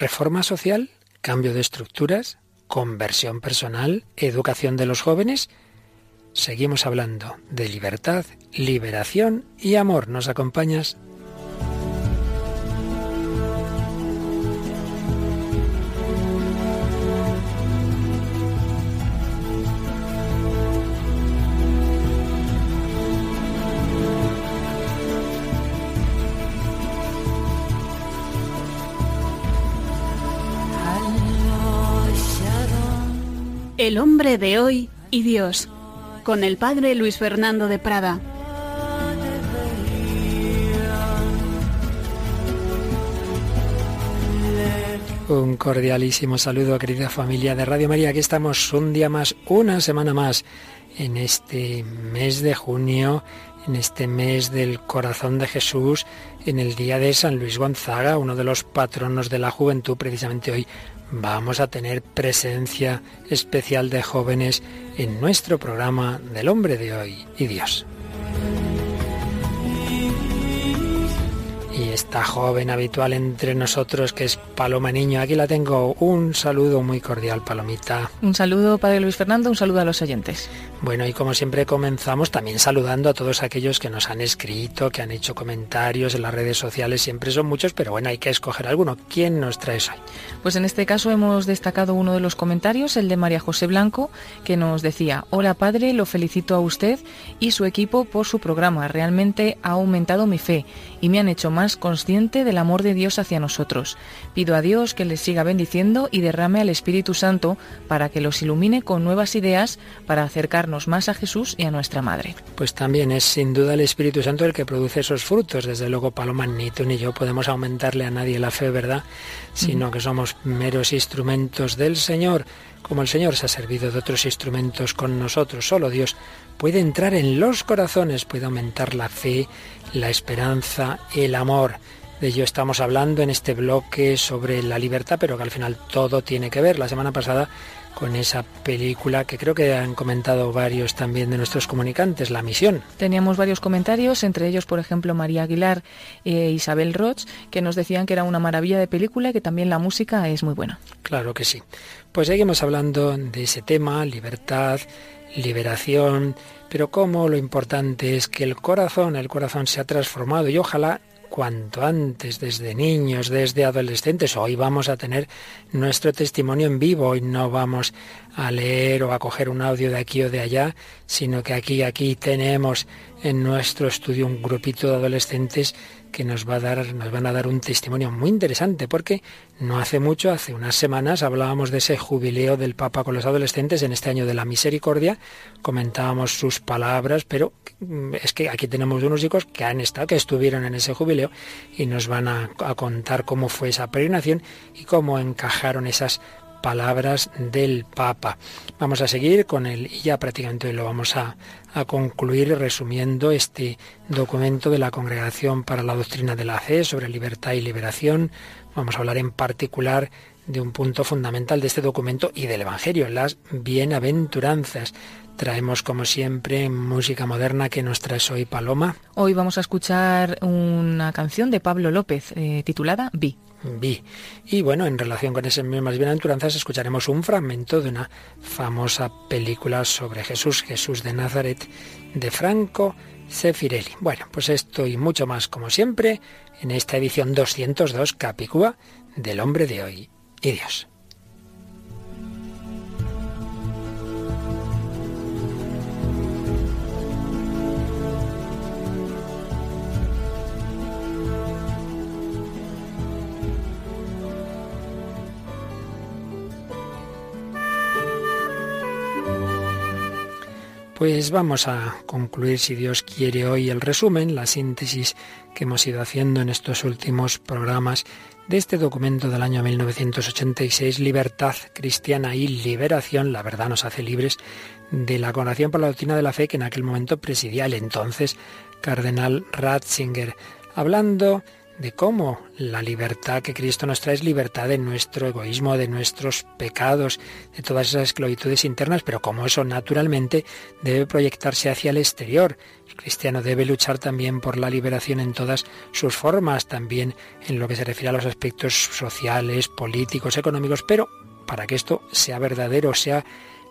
reforma social, cambio de estructuras, conversión personal, educación de los jóvenes. Seguimos hablando de libertad, liberación y amor. ¿Nos acompañas? El hombre de hoy y Dios, con el padre Luis Fernando de Prada. Un cordialísimo saludo, querida familia de Radio María. Aquí estamos un día más, una semana más, en este mes de junio, en este mes del corazón de Jesús, en el día de San Luis Gonzaga, uno de los patronos de la juventud, precisamente hoy vamos a tener presencia especial de jóvenes en nuestro programa del hombre de hoy y Dios. Y esta joven habitual entre nosotros que es Paloma Niño, aquí la tengo. Un saludo muy cordial, Palomita. Un saludo, Padre Luis Fernando, un saludo a los oyentes. Bueno, y como siempre comenzamos también saludando a todos aquellos que nos han escrito, que han hecho comentarios en las redes sociales, siempre son muchos, pero bueno, hay que escoger alguno. ¿Quién nos trae hoy? Pues en este caso hemos destacado uno de los comentarios, el de María José Blanco, que nos decía, hola padre, lo felicito a usted y su equipo por su programa, realmente ha aumentado mi fe y me han hecho más consciente del amor de Dios hacia nosotros. Pido a Dios que les siga bendiciendo y derrame al Espíritu Santo para que los ilumine con nuevas ideas para acercarnos más a Jesús y a nuestra Madre. Pues también es sin duda el Espíritu Santo el que produce esos frutos. Desde luego, Paloma, ni tú ni yo podemos aumentarle a nadie la fe, ¿verdad? Sino que somos meros instrumentos del Señor. Como el Señor se ha servido de otros instrumentos con nosotros, solo Dios puede entrar en los corazones, puede aumentar la fe, la esperanza, el amor. De ello estamos hablando en este bloque sobre la libertad, pero que al final todo tiene que ver. La semana pasada con esa película que creo que han comentado varios también de nuestros comunicantes, La Misión. Teníamos varios comentarios, entre ellos, por ejemplo, María Aguilar e Isabel Roch, que nos decían que era una maravilla de película y que también la música es muy buena. Claro que sí. Pues seguimos hablando de ese tema, libertad, liberación, pero como lo importante es que el corazón, el corazón se ha transformado y ojalá cuanto antes, desde niños, desde adolescentes. Hoy vamos a tener nuestro testimonio en vivo y no vamos a leer o a coger un audio de aquí o de allá, sino que aquí, aquí tenemos en nuestro estudio un grupito de adolescentes que nos, va a dar, nos van a dar un testimonio muy interesante, porque no hace mucho, hace unas semanas, hablábamos de ese jubileo del Papa con los adolescentes en este año de la misericordia, comentábamos sus palabras, pero mm, es que aquí tenemos unos chicos que han estado, que estuvieron en ese jubileo y nos van a, a contar cómo fue esa peregrinación y cómo encajaron esas palabras del Papa. Vamos a seguir con él y ya prácticamente lo vamos a, a concluir resumiendo este documento de la Congregación para la Doctrina de la Fe sobre libertad y liberación. Vamos a hablar en particular de un punto fundamental de este documento y del Evangelio, las bienaventuranzas. Traemos, como siempre, música moderna que nos trae hoy Paloma. Hoy vamos a escuchar una canción de Pablo López eh, titulada Vi. Vi. Y bueno, en relación con esas mismas bienaventuranzas, escucharemos un fragmento de una famosa película sobre Jesús, Jesús de Nazaret, de Franco Sefirelli. Bueno, pues esto y mucho más, como siempre, en esta edición 202 Capicúa del hombre de hoy y Dios. Pues vamos a concluir, si Dios quiere, hoy el resumen, la síntesis que hemos ido haciendo en estos últimos programas de este documento del año 1986, Libertad Cristiana y Liberación, la verdad nos hace libres, de la Congregación por la Doctrina de la Fe que en aquel momento presidía el entonces cardenal Ratzinger, hablando de cómo la libertad que Cristo nos trae es libertad de nuestro egoísmo, de nuestros pecados, de todas esas esclavitudes internas, pero cómo eso naturalmente debe proyectarse hacia el exterior. El cristiano debe luchar también por la liberación en todas sus formas, también en lo que se refiere a los aspectos sociales, políticos, económicos, pero para que esto sea verdadero, sea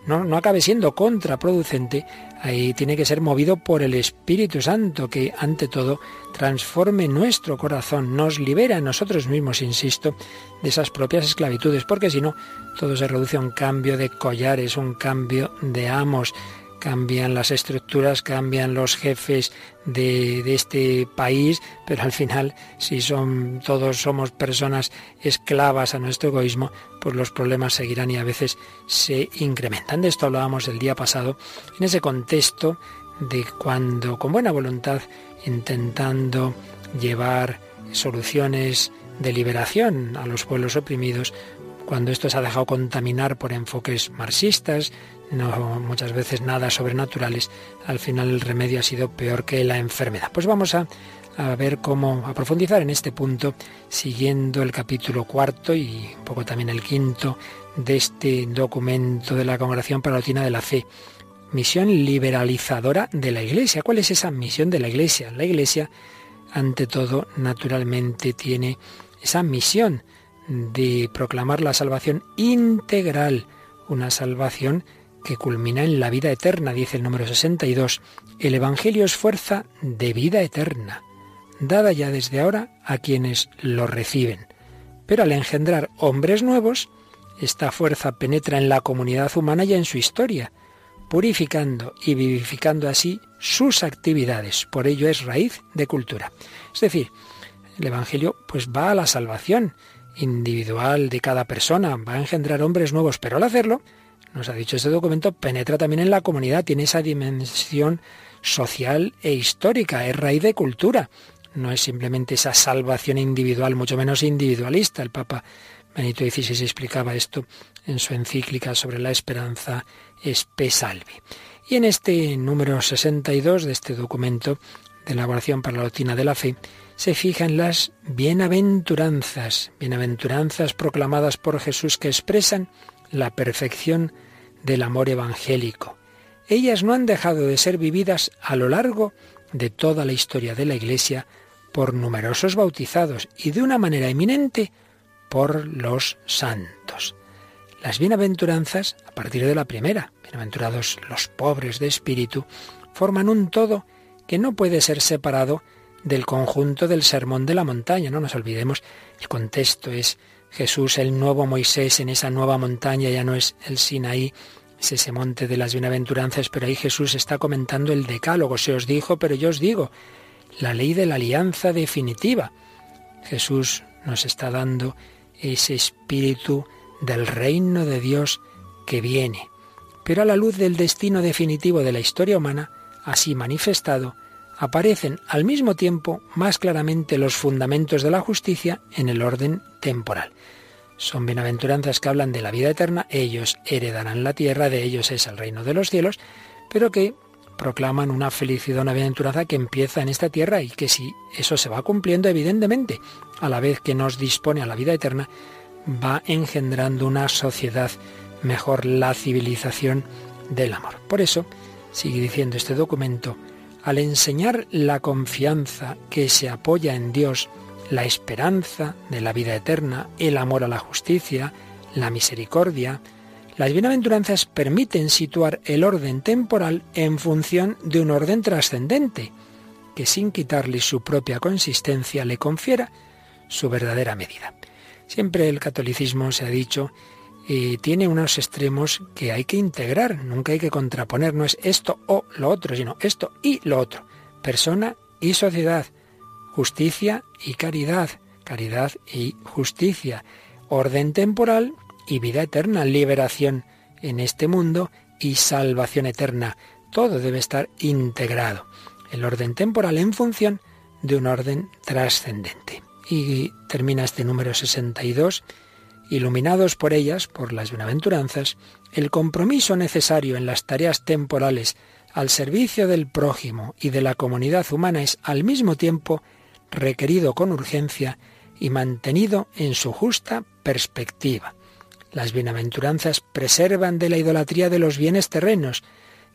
no, no acabe siendo contraproducente, ahí tiene que ser movido por el Espíritu Santo, que ante todo transforme nuestro corazón, nos libera a nosotros mismos, insisto, de esas propias esclavitudes, porque si no, todo se reduce a un cambio de collares, un cambio de amos, cambian las estructuras, cambian los jefes de, este país, pero al final, si todos somos personas esclavas a nuestro egoísmo, pues los problemas seguirán y a veces se incrementan. De esto hablábamos el día pasado, en ese contexto de cuando, con buena voluntad, intentando llevar soluciones de liberación a los pueblos oprimidos, cuando esto se ha dejado contaminar por enfoques marxistas, no muchas veces nada sobrenaturales, al final el remedio ha sido peor que la enfermedad. Pues vamos a, ver cómo, a profundizar en este punto, siguiendo el capítulo cuarto y un poco también el quinto de este documento de la Congregación Palautina de la Fe. Misión liberalizadora de la Iglesia. ¿Cuál es esa misión de la Iglesia? La Iglesia, ante todo, naturalmente tiene esa misión de proclamar la salvación integral, una salvación que culmina en la vida eterna, dice el número 62. El Evangelio es fuerza de vida eterna, dada ya desde ahora a quienes lo reciben. Pero al engendrar hombres nuevos, esta fuerza penetra en la comunidad humana y en su historia, purificando y vivificando así sus actividades. Por ello es raíz de cultura. Es decir, el Evangelio pues va a la salvación individual de cada persona, va a engendrar hombres nuevos, pero al hacerlo, nos ha dicho este documento, penetra también en la comunidad, tiene esa dimensión social e histórica, es raíz de cultura. No es simplemente esa salvación individual, mucho menos individualista. El Papa Benito XVI explicaba esto en su encíclica sobre la esperanza Espe Salvi. Y en este número 62 de este documento de la oración para la doctrina de la fe, se fijan las bienaventuranzas, bienaventuranzas proclamadas por Jesús que expresan la perfección del amor evangélico. Ellas no han dejado de ser vividas a lo largo de toda la historia de la Iglesia por numerosos bautizados y de una manera eminente por los santos. Las bienaventuranzas, a partir de la primera, bienaventurados los pobres de espíritu, forman un todo que no puede ser separado del conjunto del sermón de la montaña. No nos olvidemos, el contexto es Jesús, el nuevo Moisés en esa nueva montaña, ya no es el Sinaí, es ese monte de las bienaventuranzas, pero ahí Jesús está comentando el decálogo, se os dijo, pero yo os digo, la ley de la alianza definitiva. Jesús nos está dando ese espíritu del reino de Dios que viene. Pero a la luz del destino definitivo de la historia humana, así manifestado, aparecen al mismo tiempo más claramente los fundamentos de la justicia en el orden temporal. Son bienaventuranzas que hablan de la vida eterna, ellos heredarán la tierra, de ellos es el reino de los cielos, pero que proclaman una felicidad, una bienaventuranza que empieza en esta tierra y que si eso se va cumpliendo, evidentemente, a la vez que nos dispone a la vida eterna, va engendrando una sociedad mejor, la civilización del amor. Por eso, sigue diciendo este documento, al enseñar la confianza que se apoya en Dios, la esperanza de la vida eterna, el amor a la justicia, la misericordia, las bienaventuranzas permiten situar el orden temporal en función de un orden trascendente, que sin quitarle su propia consistencia le confiera su verdadera medida. Siempre el catolicismo se ha dicho tiene unos extremos que hay que integrar, nunca hay que contraponer, no es esto o lo otro, sino esto y lo otro. Persona y sociedad, justicia y caridad, caridad y justicia, orden temporal y vida eterna, liberación en este mundo y salvación eterna. Todo debe estar integrado. El orden temporal en función de un orden trascendente. Y termina este número 62 iluminados por ellas, por las bienaventuranzas, el compromiso necesario en las tareas temporales al servicio del prójimo y de la comunidad humana es al mismo tiempo requerido con urgencia y mantenido en su justa perspectiva. Las bienaventuranzas preservan de la idolatría de los bienes terrenos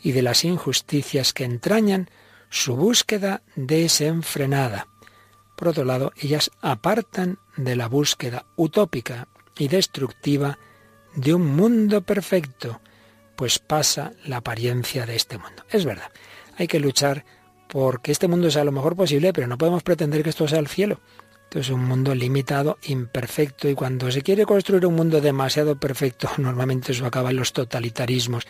y de las injusticias que entrañan su búsqueda desenfrenada. Por otro lado, ellas apartan de la búsqueda utópica y destructiva de un mundo perfecto, pues pasa la apariencia de este mundo. Es verdad, hay que luchar porque este mundo sea lo mejor posible, pero no podemos pretender que esto sea el cielo. Esto es un mundo limitado, imperfecto, y cuando se quiere construir un mundo demasiado perfecto, normalmente eso acaba en los totalitarismos,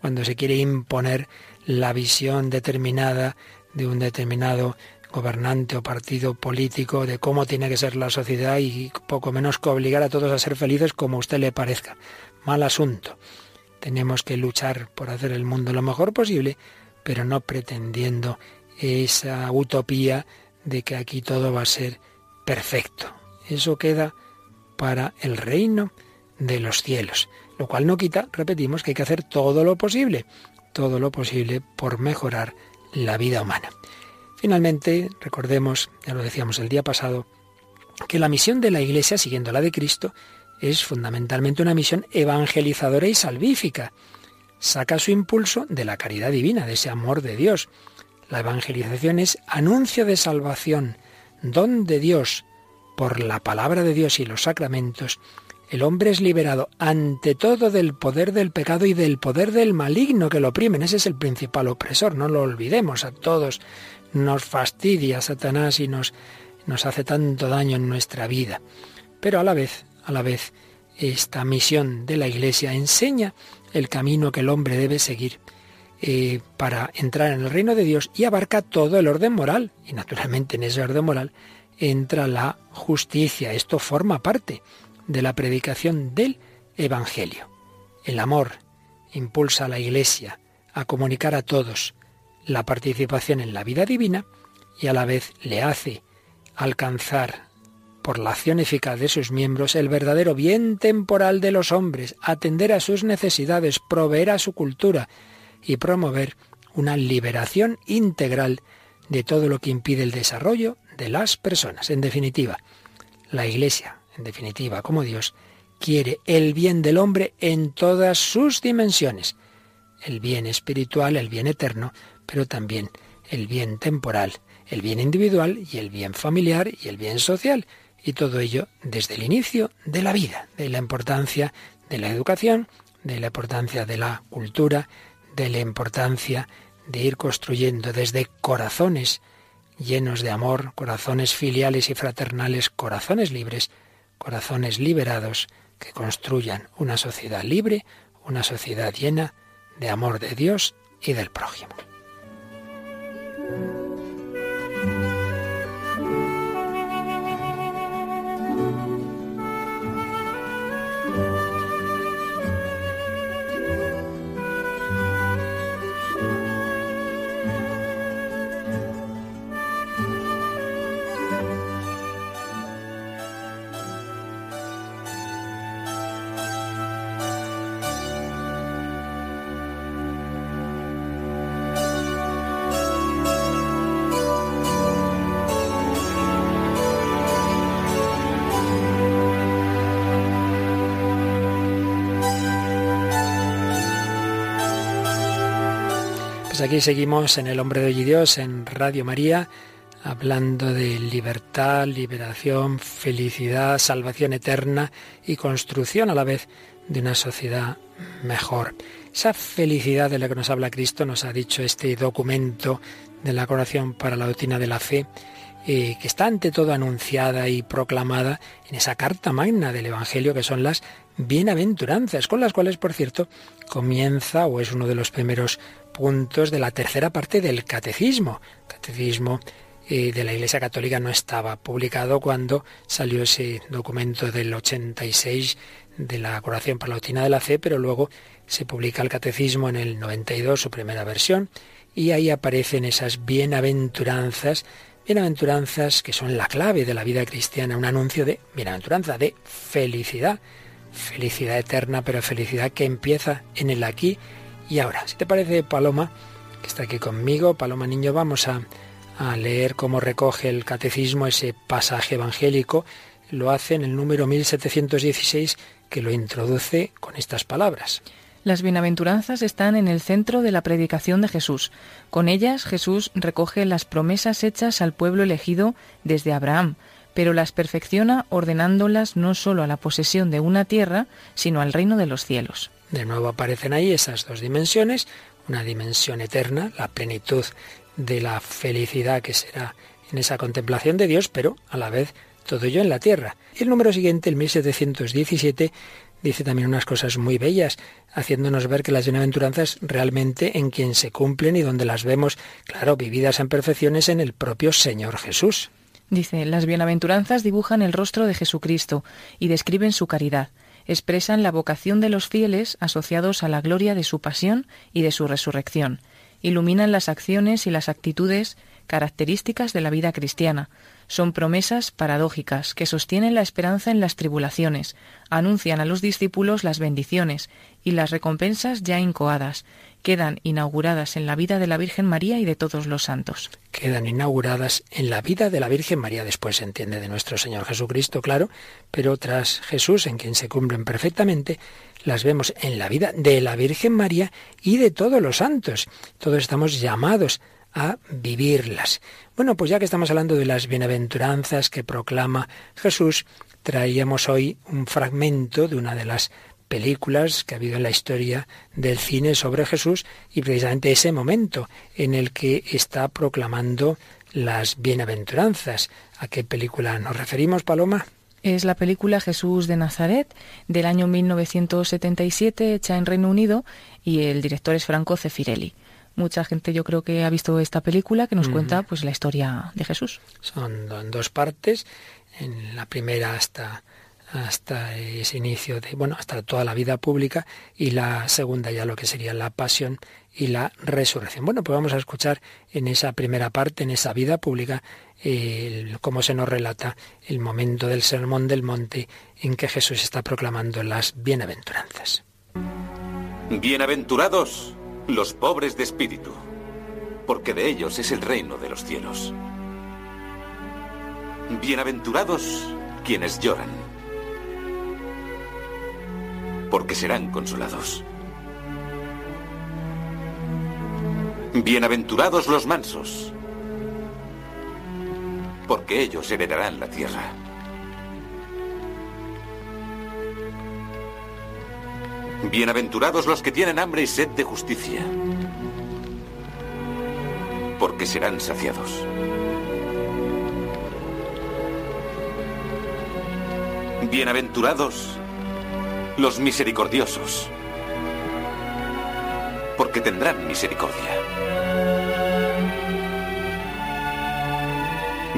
cuando se quiere imponer la visión determinada de un determinado gobernante o partido político de cómo tiene que ser la sociedad y poco menos que obligar a todos a ser felices como usted le parezca. Mal asunto. Tenemos que luchar por hacer el mundo lo mejor posible, pero no pretendiendo esa utopía de que aquí todo va a ser perfecto. Eso queda para el reino de los cielos, lo cual no quita, repetimos, que hay que hacer todo lo posible, todo lo posible por mejorar la vida humana. Finalmente, recordemos, ya lo decíamos el día pasado, que la misión de la Iglesia, siguiendo la de Cristo, es fundamentalmente una misión evangelizadora y salvífica. Saca su impulso de la caridad divina, de ese amor de Dios. La evangelización es anuncio de salvación, don de Dios. Por la palabra de Dios y los sacramentos, el hombre es liberado ante todo del poder del pecado y del poder del maligno que lo oprimen. Ese es el principal opresor, no lo olvidemos. A todos nos fastidia Satanás y nos, nos hace tanto daño en nuestra vida. Pero a la vez, a la vez, esta misión de la Iglesia enseña el camino que el hombre debe seguir eh, para entrar en el reino de Dios y abarca todo el orden moral. Y naturalmente en ese orden moral entra la justicia. Esto forma parte de la predicación del Evangelio. El amor impulsa a la Iglesia a comunicar a todos la participación en la vida divina y a la vez le hace alcanzar por la acción eficaz de sus miembros el verdadero bien temporal de los hombres, atender a sus necesidades, proveer a su cultura y promover una liberación integral de todo lo que impide el desarrollo de las personas. En definitiva, la Iglesia, en definitiva, como Dios, quiere el bien del hombre en todas sus dimensiones, el bien espiritual, el bien eterno, pero también el bien temporal, el bien individual y el bien familiar y el bien social. Y todo ello desde el inicio de la vida, de la importancia de la educación, de la importancia de la cultura, de la importancia de ir construyendo desde corazones llenos de amor, corazones filiales y fraternales, corazones libres, corazones liberados, que construyan una sociedad libre, una sociedad llena de amor de Dios y del prójimo. Pues aquí seguimos en El Hombre de Hoy Dios, en Radio María, hablando de libertad, liberación, felicidad, salvación eterna y construcción a la vez de una sociedad mejor. Esa felicidad de la que nos habla Cristo nos ha dicho este documento de la Coración para la Doctrina de la Fe, eh, que está ante todo anunciada y proclamada en esa carta magna del Evangelio que son las bienaventuranzas, con las cuales, por cierto, comienza o es uno de los primeros puntos de la tercera parte del catecismo. catecismo eh, de la Iglesia Católica no estaba publicado cuando salió ese documento del 86 de la Coración para la Doctrina de la Fe, pero luego se publica el Catecismo en el 92, su primera versión, y ahí aparecen esas bienaventuranzas, bienaventuranzas que son la clave de la vida cristiana, un anuncio de bienaventuranza, de felicidad, felicidad eterna, pero felicidad que empieza en el aquí y ahora. Si te parece, Paloma, que está aquí conmigo, Paloma Niño, vamos a, leer cómo recoge el catecismo ese pasaje evangélico, lo hace en el número 1716 que lo introduce con estas palabras. Las bienaventuranzas están en el centro de la predicación de Jesús. Con ellas Jesús recoge las promesas hechas al pueblo elegido desde Abraham, pero las perfecciona ordenándolas no sólo a la posesión de una tierra, sino al reino de los cielos. De nuevo aparecen ahí esas dos dimensiones, una dimensión eterna, la plenitud de la felicidad que será en esa contemplación de Dios, pero a la vez todo ello en la tierra. Y el número siguiente, el 1717, dice también unas cosas muy bellas, haciéndonos ver que las bienaventuranzas realmente en quien se cumplen y donde las vemos, claro, vividas en perfecciones en el propio Señor Jesús. Dice, las bienaventuranzas dibujan el rostro de Jesucristo y describen su caridad expresan la vocación de los fieles asociados a la gloria de su pasión y de su resurrección. Iluminan las acciones y las actitudes características de la vida cristiana. Son promesas paradójicas que sostienen la esperanza en las tribulaciones, anuncian a los discípulos las bendiciones y las recompensas ya incoadas, quedan inauguradas en la vida de la Virgen María y de todos los santos. Quedan inauguradas en la vida de la Virgen María, después se entiende de nuestro Señor Jesucristo, claro, pero tras Jesús, en quien se cumplen perfectamente, las vemos en la vida de la Virgen María y de todos los santos. Todos estamos llamados a vivirlas. Bueno, pues ya que estamos hablando de las bienaventuranzas que proclama Jesús, traíamos hoy un fragmento de una de las películas que ha habido en la historia del cine sobre Jesús y precisamente ese momento en el que está proclamando las bienaventuranzas. ¿A qué película nos referimos, Paloma? Es la película Jesús de Nazaret del año 1977 hecha en Reino Unido y el director es Franco Cefirelli. Mucha gente yo creo que ha visto esta película que nos cuenta pues la historia de Jesús. Son dos partes. En la primera hasta hasta ese inicio de, bueno, hasta toda la vida pública y la segunda ya lo que sería la pasión y la resurrección. Bueno, pues vamos a escuchar en esa primera parte, en esa vida pública, cómo se nos relata el momento del sermón del monte en que Jesús está proclamando las bienaventuranzas. Bienaventurados los pobres de espíritu, porque de ellos es el reino de los cielos. Bienaventurados quienes lloran porque serán consolados. Bienaventurados los mansos, porque ellos heredarán la tierra. Bienaventurados los que tienen hambre y sed de justicia, porque serán saciados. Bienaventurados los misericordiosos, porque tendrán misericordia.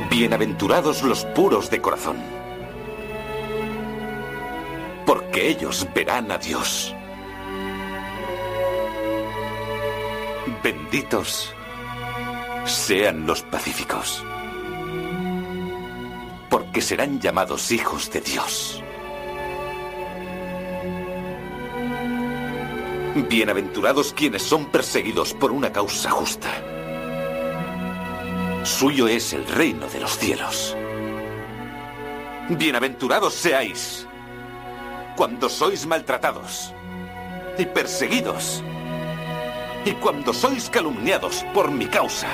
Bienaventurados los puros de corazón, porque ellos verán a Dios. Benditos sean los pacíficos, porque serán llamados hijos de Dios. Bienaventurados quienes son perseguidos por una causa justa. Suyo es el reino de los cielos. Bienaventurados seáis cuando sois maltratados y perseguidos y cuando sois calumniados por mi causa.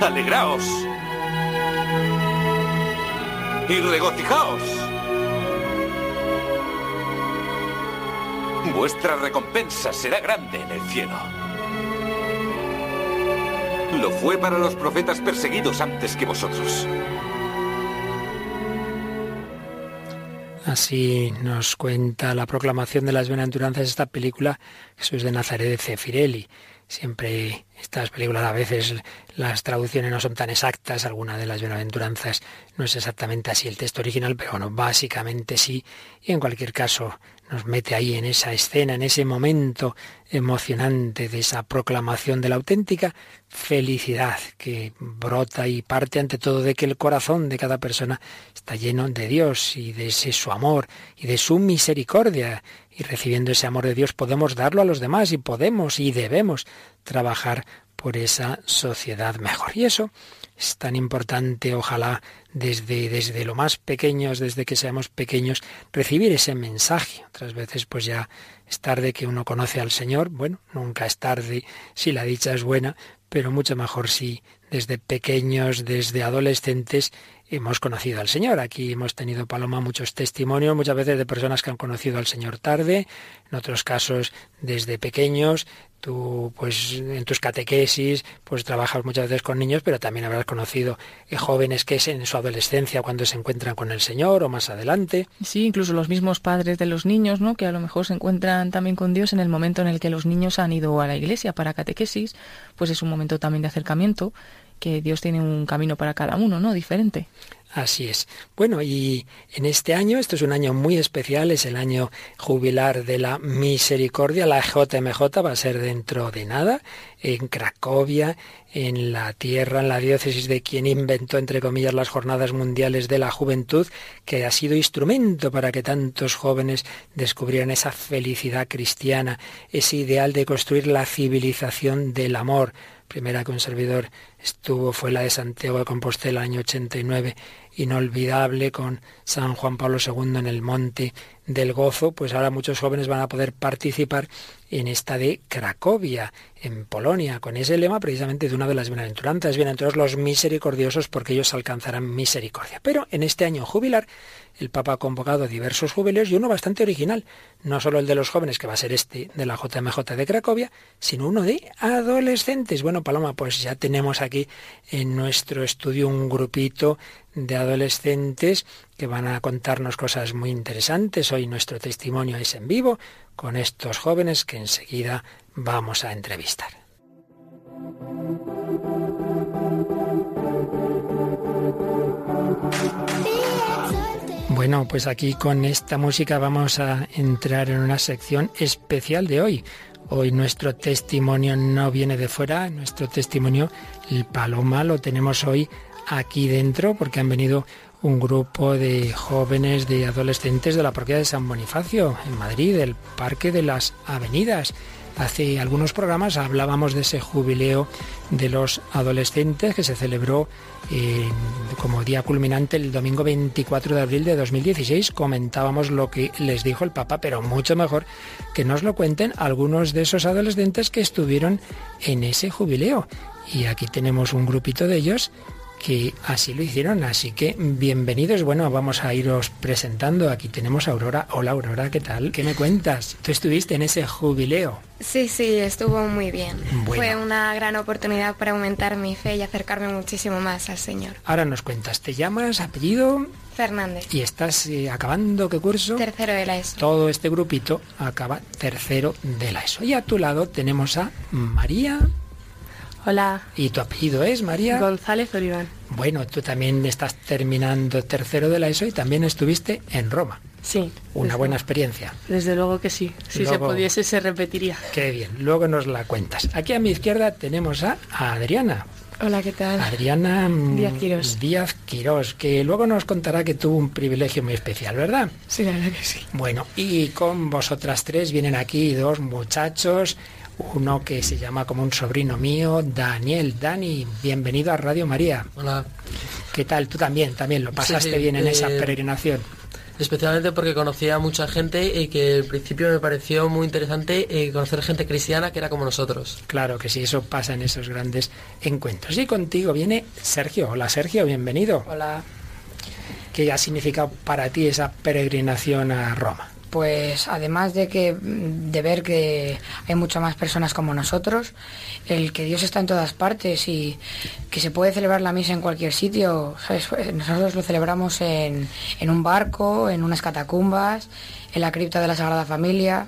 Alegraos y regocijaos. Vuestra recompensa será grande en el cielo. Lo fue para los profetas perseguidos antes que vosotros. Así nos cuenta la proclamación de las bienaventuranzas esta película Jesús de Nazaret de Cefirelli. Siempre estas películas a veces las traducciones no son tan exactas, alguna de las bienaventuranzas no es exactamente así el texto original, pero bueno, básicamente sí. Y en cualquier caso nos mete ahí en esa escena, en ese momento emocionante de esa proclamación de la auténtica felicidad que brota y parte ante todo de que el corazón de cada persona está lleno de Dios y de ese su amor y de su misericordia. Y recibiendo ese amor de Dios podemos darlo a los demás y podemos y debemos trabajar por esa sociedad mejor. Y eso es tan importante, ojalá desde, desde lo más pequeños, desde que seamos pequeños, recibir ese mensaje. Otras veces pues ya es tarde que uno conoce al Señor. Bueno, nunca es tarde si la dicha es buena, pero mucho mejor si desde pequeños, desde adolescentes, hemos conocido al Señor. Aquí hemos tenido, Paloma, muchos testimonios, muchas veces de personas que han conocido al Señor tarde, en otros casos desde pequeños. Tú, pues, en tus catequesis, pues trabajas muchas veces con niños, pero también habrás conocido eh, jóvenes que es en su adolescencia cuando se encuentran con el Señor o más adelante. Sí, incluso los mismos padres de los niños, ¿no? Que a lo mejor se encuentran también con Dios en el momento en el que los niños han ido a la iglesia para catequesis, pues es un momento también de acercamiento que Dios tiene un camino para cada uno, ¿no? Diferente. Así es. Bueno, y en este año, esto es un año muy especial, es el año jubilar de la misericordia, la JMJ va a ser dentro de nada, en Cracovia, en la tierra, en la diócesis de quien inventó, entre comillas, las jornadas mundiales de la juventud, que ha sido instrumento para que tantos jóvenes descubrieran esa felicidad cristiana, ese ideal de construir la civilización del amor primera que un servidor estuvo fue la de Santiago de Compostela, año 89, inolvidable con San Juan Pablo II en el Monte del Gozo, pues ahora muchos jóvenes van a poder participar en esta de Cracovia, en Polonia, con ese lema precisamente de una de las bienaventuranzas, bienaventurados los misericordiosos porque ellos alcanzarán misericordia. Pero en este año jubilar el Papa ha convocado diversos jubileos y uno bastante original, no solo el de los jóvenes, que va a ser este de la JMJ de Cracovia, sino uno de adolescentes. Bueno, Paloma, pues ya tenemos aquí en nuestro estudio un grupito de adolescentes que van a contarnos cosas muy interesantes. Hoy nuestro testimonio es en vivo con estos jóvenes que enseguida vamos a entrevistar. Bueno, pues aquí con esta música vamos a entrar en una sección especial de hoy. Hoy nuestro testimonio no viene de fuera, nuestro testimonio, el Paloma, lo tenemos hoy aquí dentro porque han venido un grupo de jóvenes, de adolescentes de la parroquia de San Bonifacio, en Madrid, del Parque de las Avenidas. Hace algunos programas hablábamos de ese jubileo de los adolescentes que se celebró eh, como día culminante el domingo 24 de abril de 2016. Comentábamos lo que les dijo el Papa, pero mucho mejor que nos lo cuenten algunos de esos adolescentes que estuvieron en ese jubileo. Y aquí tenemos un grupito de ellos que así lo hicieron. Así que bienvenidos. Bueno, vamos a iros presentando. Aquí tenemos a Aurora. Hola Aurora, ¿qué tal? ¿Qué me cuentas? Tú estuviste en ese jubileo. Sí, sí, estuvo muy bien. Fue una gran oportunidad para aumentar mi fe y acercarme muchísimo más al Señor. Ahora nos cuentas, ¿te llamas, apellido? Fernández. ¿Y estás eh, acabando qué curso? Tercero de la ESO. Todo este grupito acaba tercero de la ESO. Y a tu lado tenemos a María. Hola. ¿Y tu apellido es María? González Oliván. Bueno, tú también estás terminando tercero de la ESO y también estuviste en Roma. Sí. Una buena experiencia. Desde luego que sí. Si se pudiese, se repetiría. Qué bien. Luego nos la cuentas. Aquí a mi izquierda tenemos a, Adriana. Hola, ¿qué tal? Adriana mm, Díaz Quirós. Díaz Quirós, que luego nos contará que tuvo un privilegio muy especial, ¿verdad? Sí, la verdad que sí. Bueno, y con vosotras tres vienen aquí dos muchachos uno que se llama como un sobrino mío, Daniel. Dani, bienvenido a Radio María. Hola. ¿Qué tal? Tú también, también lo pasaste bien en esa eh, peregrinación. Especialmente porque conocía a mucha gente y que al principio me pareció muy interesante eh, conocer gente cristiana que era como nosotros. Claro que sí, eso pasa en esos grandes encuentros. Y contigo viene Sergio. Hola Sergio, bienvenido. Hola. ¿Qué ha significado para ti esa peregrinación a Roma? Pues además de que de ver que hay muchas más personas como nosotros, el que Dios está en todas partes y que se puede celebrar la misa en cualquier sitio, nosotros lo celebramos en, en, un barco, en unas catacumbas, en la cripta de la Sagrada Familia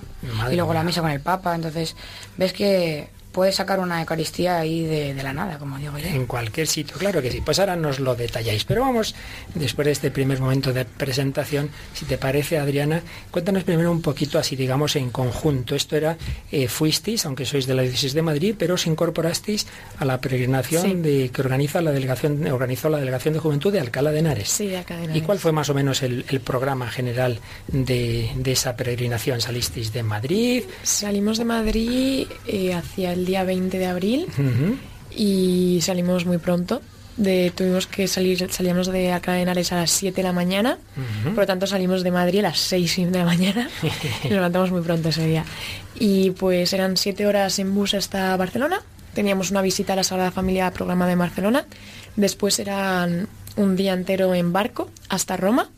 y luego la misa con el Papa, entonces ves que puede sacar una Eucaristía ahí de, la nada, como digo yo. En cualquier sitio, claro que sí. Pues ahora nos lo detalláis. Pero vamos, después de este primer momento de presentación, si te parece, Adriana, cuéntanos primero un poquito así, digamos, en conjunto. Esto era, eh, fuisteis, aunque sois de la diócesis de Madrid, pero os incorporasteis a la peregrinación de, que organiza la delegación, organizó la Delegación de Juventud de Alcalá de Henares. Sí, de Alcalá de Henares. ¿Y cuál fue más o menos el, programa general de, esa peregrinación? ¿Salisteis de Madrid? Salimos de Madrid eh, hacia el el día 20 de abril y salimos muy pronto. De, tuvimos que salir, salíamos de acá en Ares a las 7 de la mañana, por lo tanto salimos de Madrid a las 6 de la mañana. Y nos levantamos muy pronto ese día. Y pues eran 7 horas en bus hasta Barcelona, teníamos una visita a la Sagrada Familia programada en Barcelona, después eran un día entero en barco hasta Roma,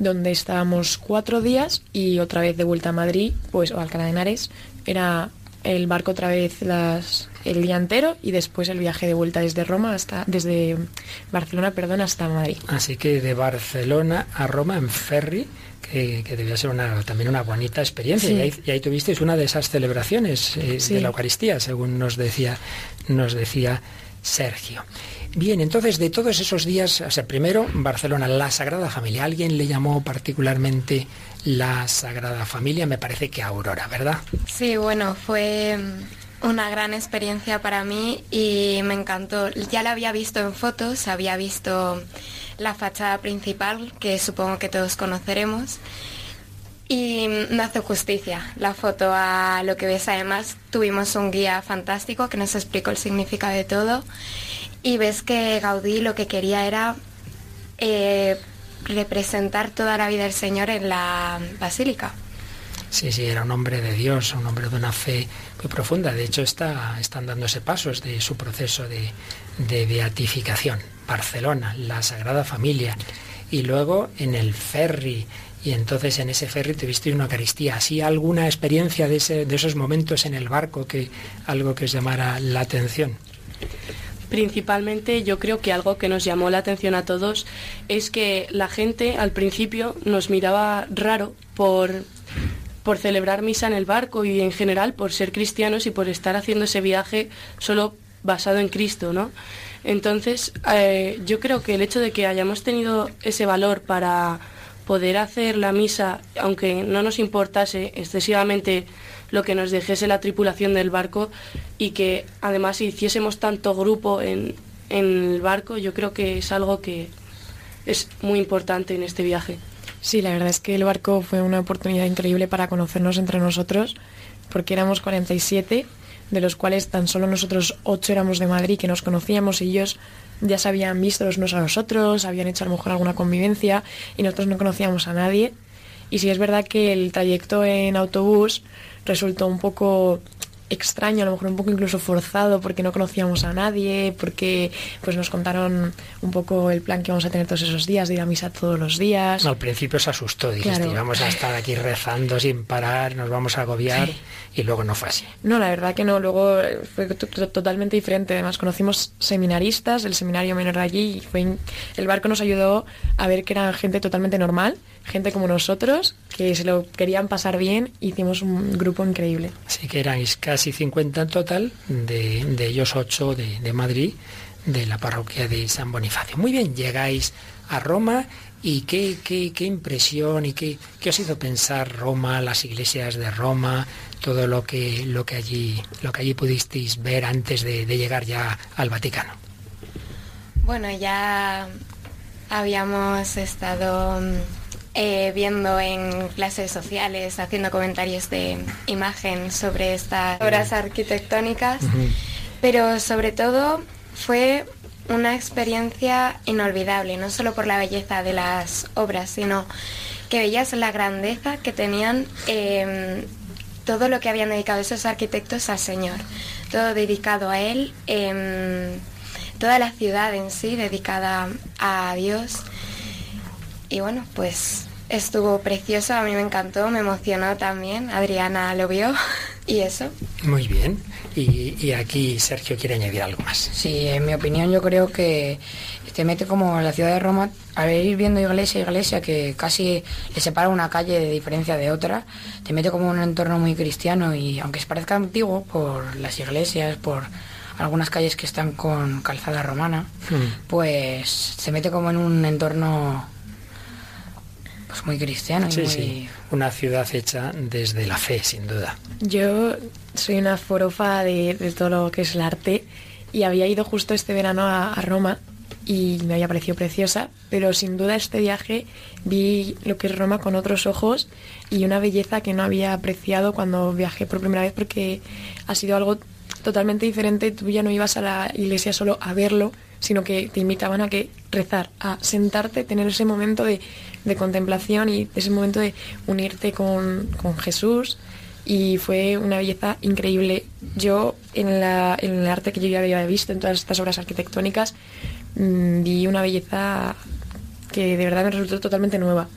donde estábamos cuatro días y otra vez de vuelta a Madrid, pues o Alcalá de Henares, era el barco otra vez las, el día entero y después el viaje de vuelta desde Roma hasta desde Barcelona, perdón, hasta Madrid. Así que de Barcelona a Roma en ferry, que, debía ser una, también una bonita experiencia. Y, ahí, y, ahí, tuvisteis una de esas celebraciones eh, de la Eucaristía, según nos decía, nos decía Sergio. Bien, entonces de todos esos días, o sea, primero Barcelona, la Sagrada Familia. ¿Alguien le llamó particularmente la Sagrada Familia? Me parece que Aurora, ¿verdad? Sí, bueno, fue una gran experiencia para mí y me encantó. Ya la había visto en fotos, había visto la fachada principal, que supongo que todos conoceremos. Y no hace justicia la foto a lo que ves. Además, tuvimos un guía fantástico que nos explicó el significado de todo y ves que Gaudí lo que quería era eh, representar toda la vida del Señor en la basílica. Sí, sí, era un hombre de Dios, un hombre de una fe muy profunda. De hecho, está, están dándose pasos de su proceso de, de beatificación. Barcelona, la Sagrada Familia. Y luego en el ferry. Y entonces en ese ferry tuviste una Eucaristía. ¿Así alguna experiencia de, ese, de esos momentos en el barco que algo que os llamara la atención? Principalmente yo creo que algo que nos llamó la atención a todos es que la gente al principio nos miraba raro por, por celebrar misa en el barco y en general por ser cristianos y por estar haciendo ese viaje solo basado en Cristo, ¿no? Entonces, eh, yo creo que el hecho de que hayamos tenido ese valor para poder hacer la misa, aunque no nos importase excesivamente lo que nos dejese la tripulación del barco y que además hiciésemos tanto grupo en, el barco, yo creo que es algo que es muy importante en este viaje. Sí, la verdad es que el barco fue una oportunidad increíble para conocernos entre nosotros, porque éramos 47, de los cuales tan solo nosotros 8 éramos de Madrid, que nos conocíamos y ellos ya se habían visto los unos a los otros, habían hecho a lo mejor alguna convivencia y nosotros no conocíamos a nadie. Y sí es verdad que el trayecto en autobús resultó un poco extraño, a lo mejor un poco incluso forzado porque no conocíamos a nadie, porque pues nos contaron un poco el plan que vamos a tener todos esos días, de ir a misa todos los días. al principio se asustó, dijiste, vamos a estar aquí rezando sin parar, nos vamos a agobiar y luego no fue así. No, la verdad que no, luego fue totalmente diferente, además conocimos seminaristas, del seminario menor de allí y fue, el barco nos ayudó a ver que era gente totalmente normal gente como nosotros que se lo querían pasar bien, hicimos un grupo increíble. Así que erais casi 50 en total, de, ellos 8 de, Madrid, de la parroquia de San Bonifacio. Muy bien, llegáis a Roma y qué, qué, impresión y qué, qué, os hizo pensar Roma, las iglesias de Roma, todo lo que, lo que, allí, lo que allí pudisteis ver antes de llegar ya al Vaticano. Bueno, ya habíamos estado eh, viendo en clases sociales, haciendo comentarios de imagen sobre estas obras arquitectónicas, pero sobre todo fue una experiencia inolvidable, no solo por la belleza de las obras, sino que veías la grandeza que tenían em, todo lo que habían dedicado esos arquitectos al Señor, todo dedicado a Él, em, toda la ciudad en sí dedicada a Dios y bueno, pues estuvo precioso, a mí me encantó, me emocionó también, Adriana lo vio y eso. Muy bien, y, aquí Sergio quiere añadir algo más. Sí, en mi opinión yo creo que te mete como la ciudad de Roma, a ir viendo iglesia iglesia, que casi le separa una calle de diferencia de otra, te mete como un entorno muy cristiano y aunque se parezca antiguo por las iglesias, por algunas calles que están con calzada romana, hmm. pues se mete como en un entorno pues muy cristiano. sí, sí, una ciudad hecha desde la fe, sin duda. Yo soy una forofa de, todo lo que es el arte y había ido justo este verano a, Roma y me había parecido preciosa, pero sin duda este viaje vi lo que es Roma con otros ojos y una belleza que no había apreciado cuando viajé por primera vez porque ha sido algo totalmente diferente. Tú ya no ibas a la iglesia solo a verlo, sino que te invitaban a que rezar, a sentarte, tener ese momento de, contemplación y ese momento de unirte con, Jesús. Y fue una belleza increíble. Yo, en, la, en el arte que yo ya había visto, en todas estas obras arquitectónicas, mm, vi una belleza que de verdad me resultó totalmente nueva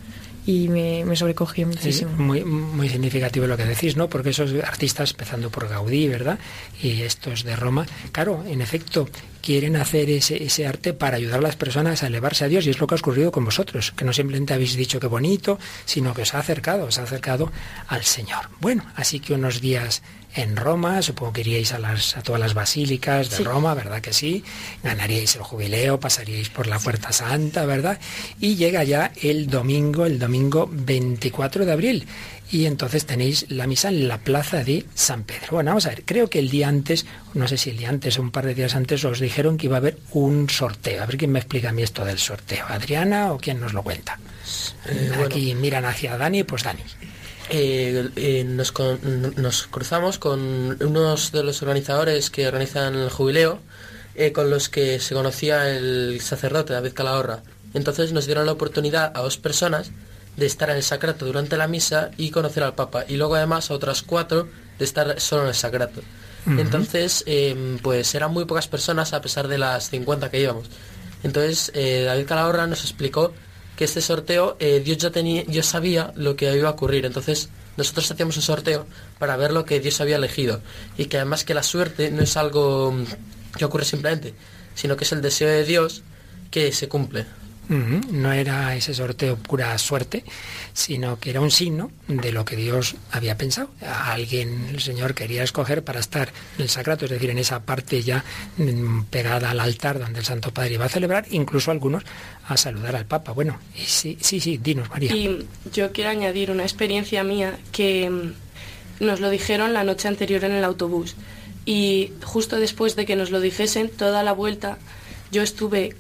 y me, me sobrecogió muchísimo. muy, muy significativo lo que decís, ¿no? Porque esos artistas, empezando por Gaudí, ¿verdad? Y estos de Roma, claro, en efecto, quieren hacer ese, ese, arte para ayudar a las personas a elevarse a Dios y es lo que ha ocurrido con vosotros, que no simplemente habéis dicho que bonito, sino que os ha acercado, os ha acercado al Señor. Bueno, así que unos días en Roma, supongo que iríais a, las, a todas las basílicas de Roma, ¿verdad que sí? Ganaríais el jubileo, pasaríais por la Puerta Santa, ¿verdad? Y llega ya el domingo, el domingo 24 de abril. Y entonces tenéis la misa en la plaza de San Pedro. Bueno, vamos a ver, creo que el día antes, no sé si el día antes o un par de días antes, os dijeron que iba a haber un sorteo. A ver quién me explica a mí esto del sorteo. ¿Adriana o quién nos lo cuenta? Eh, Aquí miran hacia Dani, pues Dani. Eh, eh, nos, cruzamos con unos de los organizadores que organizan el jubileo, eh, con los que se conocía el sacerdote David Calahorra. Entonces nos dieron la oportunidad a dos personas de estar en el sacrato durante la misa y conocer al Papa. Y luego además a otras cuatro de estar solo en el sacrato. Entonces, em, pues eran muy pocas personas a pesar de las 50 que íbamos. Entonces, David Calahorra nos explicó que este sorteo eh, Dios ya tenía, yo sabía lo que iba a ocurrir. Entonces nosotros hacíamos un sorteo para ver lo que Dios había elegido. Y que además que la suerte no es algo que ocurre simplemente, sino que es el deseo de Dios que se cumple. No era ese sorteo pura suerte, sino que era un signo de lo que Dios había pensado. A alguien el Señor quería escoger para estar en el sacrato, es decir, en esa parte ya mm, pegada al altar donde el Santo Padre iba a celebrar, incluso algunos a saludar al Papa. Bueno, y sí, sí, sí, dinos, María. Y yo quiero añadir una experiencia mía que mm, nos lo dijeron la noche anterior en el autobús. Y justo después de que nos lo dijesen, toda la vuelta yo estuve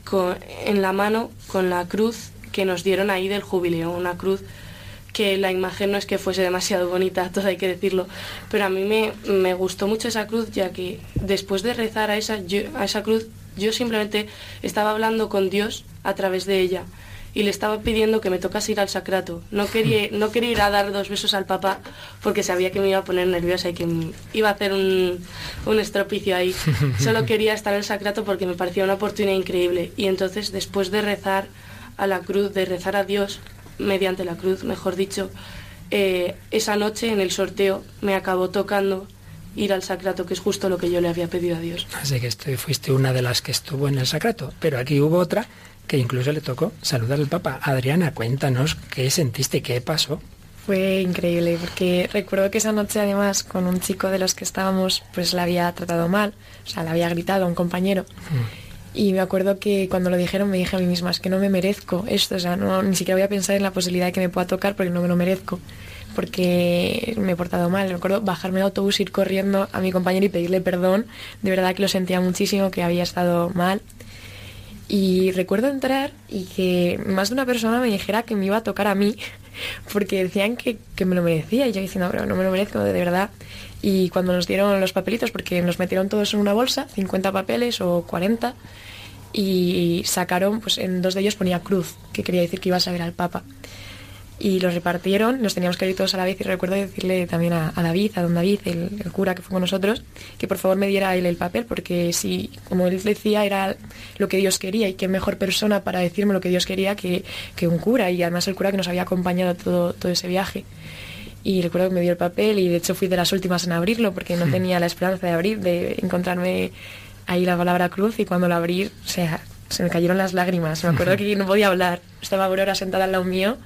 en la mano con la cruz que nos dieron ahí del jubileo, una cruz que la imagen no es que fuese demasiado bonita, todo hay que decirlo, pero a mí me, me gustó mucho esa cruz, ya que después de rezar a esa, a esa cruz, yo simplemente estaba hablando con Dios a través de ella y le estaba pidiendo que me tocase ir al sacrato. No quería, no quería ir a dar dos besos al papá porque sabía que me iba a poner nerviosa y que iba a hacer un, un estropicio ahí. Solo quería estar en el sacrato porque me parecía una oportunidad increíble. Y entonces, después de rezar a la cruz, de rezar a Dios mediante la cruz, mejor dicho, eh, esa noche en el sorteo me acabó tocando ir al sacrato, que es justo lo que yo le había pedido a Dios. Así que fuiste una de las que estuvo en el sacrato, pero aquí hubo otra que incluso le tocó saludar al Papa. Adriana, cuéntanos qué sentiste, qué pasó. Fue increíble porque recuerdo que esa noche además con un chico de los que estábamos pues la había tratado mal, o sea, le había gritado a un compañero. Mm. Y me acuerdo que cuando lo dijeron me dije a mí misma, es que no me merezco esto, o sea, no, ni siquiera voy a pensar en la posibilidad de que me pueda tocar porque no me lo merezco, porque me he portado mal. Me acuerdo bajarme del autobús, ir corriendo a mi compañero y pedirle perdón, de verdad que lo sentía muchísimo, que había estado mal y recuerdo entrar y que más de una persona me dijera que me iba a tocar a mí, porque decían que, me lo merecía. Y yo diciendo, pero no me lo merezco, de verdad. Y cuando nos dieron los papelitos, porque nos metieron todos en una bolsa, 50 papeles o 40, y sacaron, pues en dos de ellos ponía cruz, que quería decir que iba a ver al Papa y los repartieron, nos teníamos que ir todos a la vez y recuerdo decirle también a, David, a don David, el, cura que fue con nosotros, que por favor me diera él el papel, porque si, como él decía, era lo que Dios quería y qué mejor persona para decirme lo que Dios quería que, un cura, y además el cura que nos había acompañado todo, todo ese viaje. Y recuerdo que me dio el papel y de hecho fui de las últimas en abrirlo porque no hmm. tenía la esperanza de abrir, de encontrarme ahí la palabra cruz y cuando la abrí, o sea, se me cayeron las lágrimas. Me acuerdo que no podía hablar. Estaba Aurora sentada al lado mío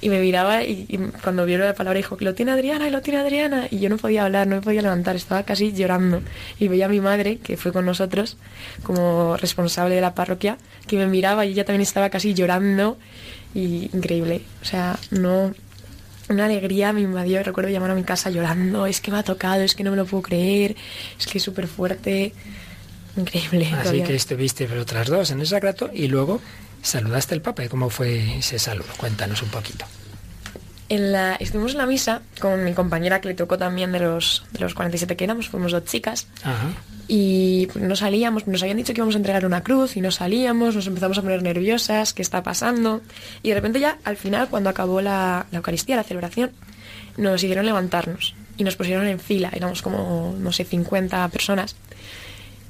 y me miraba y, cuando vio la palabra dijo que lo tiene Adriana lo tiene Adriana y yo no podía hablar, no me podía levantar, estaba casi llorando. Y veía a mi madre que fue con nosotros como responsable de la parroquia que me miraba y ella también estaba casi llorando. Y increíble, o sea, no una alegría me invadió, recuerdo llamar a mi casa llorando, es que me ha tocado, es que no me lo puedo creer, es que es súper fuerte, increíble. Así que estuviste otras dos en el Sacrato y luego saludaste al Papa. ¿Y cómo fue ese saludo? Cuéntanos un poquito. en la, estuvimos en la misa con mi compañera que le tocó también de los, de los 47 que éramos, fuimos dos chicas. Y no salíamos, nos habían dicho que íbamos a entregar una cruz y no salíamos, nos empezamos a poner nerviosas, ¿qué está pasando? Y de repente ya al final, cuando acabó la, la Eucaristía, la celebración, nos hicieron levantarnos y nos pusieron en fila, éramos como, no sé, 50 personas.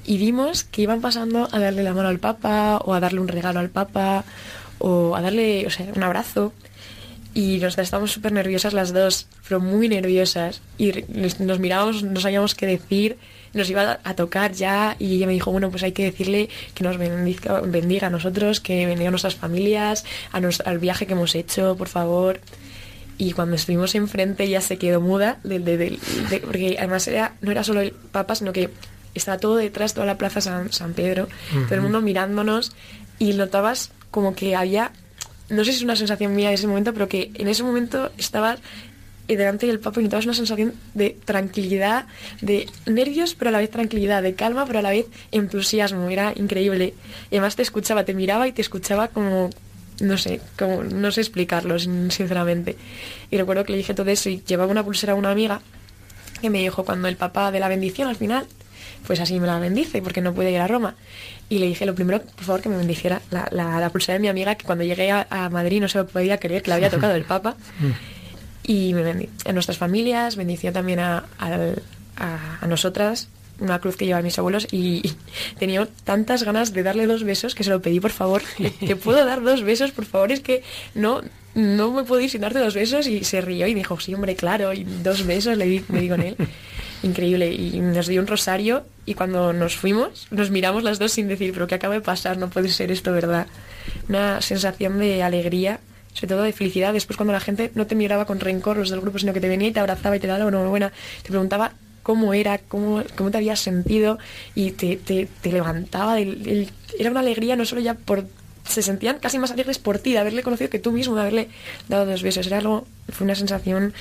Y vimos que iban pasando a darle la mano al Papa o a darle un regalo al Papa o a darle, o sea, un abrazo. Y nos estábamos súper nerviosas las dos, pero muy nerviosas. Y nos mirábamos, no sabíamos qué decir nos iba a tocar ya y ella me dijo, bueno, pues hay que decirle que nos bendiga, a nosotros, que bendiga a nuestras familias, a al viaje que hemos hecho, por favor. Y cuando estuvimos enfrente ya se quedó muda, porque además era, no era solo el Papa, sino que estaba todo detrás, toda la plaza San, San Pedro, todo el mundo mirándonos y notabas como que había, no sé si es una sensación mía de ese momento, pero que en ese momento estaba y delante del Papa y notabas una sensación de tranquilidad, de nervios, pero a la vez tranquilidad, de calma, pero a la vez entusiasmo. Era increíble. Y además te escuchaba, te miraba y te escuchaba como, no sé, como, no sé explicarlo, sinceramente. Y recuerdo que le dije todo eso y llevaba una pulsera a una amiga que me dijo cuando el papá de la bendición al final, pues así me la bendice porque no puede ir a Roma. Y le dije lo primero, por favor, que me bendiciera la, la, pulsera de mi amiga, que cuando llegué a, a, Madrid no se lo podía creer que la había tocado el Papa. Y me a nuestras familias, bendició también a, a, nosotras, una cruz que llevan mis abuelos y, tenía tantas ganas de darle dos besos que se lo pedí por favor, ¿te puedo dar dos besos? Por favor, es que no, no me puedo ir sin darte dos besos y se rió y dijo, sí, hombre, claro, y dos besos le di, me di con él. Increíble. Y nos dio un rosario y cuando nos fuimos nos miramos las dos sin decir, pero ¿qué acaba de pasar? No puede ser esto, ¿verdad? Una sensación de alegría sobre todo de felicidad, después cuando la gente no te miraba con rencor los del grupo, sino que te venía y te abrazaba y te daba una buena, te preguntaba cómo era, cómo, cómo te habías sentido y te, te, levantaba. era una alegría no solo ya por... Se sentían casi más alegres por ti, de haberle conocido que tú mismo, de haberle dado dos besos. Era algo, fue una sensación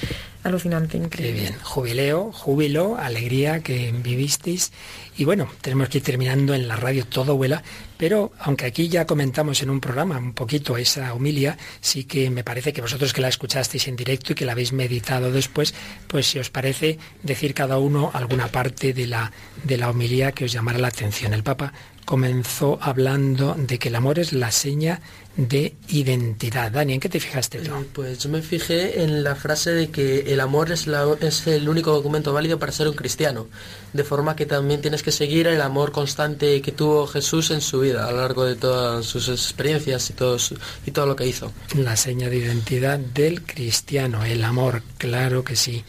alucinante, increíble. bien, jubileo, júbilo, alegría que vivisteis y bueno, tenemos que ir terminando en la radio todo vuela, pero aunque aquí ya comentamos en un programa un poquito esa humilia, sí que me parece que vosotros que la escuchasteis en directo y que la habéis meditado después, pues si os parece decir cada uno alguna parte de la, de la homilía que os llamara la atención. El Papa comenzó hablando de que el amor es la seña de identidad. Dani, ¿en qué te fijaste tú? Eh, pues yo me fijé en la frase de que el amor es, es el único documento válido para ser un cristiano, de forma que también tienes que seguir el amor constante que tuvo Jesús en su vida, a lo largo de todas sus experiencias y todo, y todo lo que hizo. La seña de identidad del cristiano, el amor, claro que sí.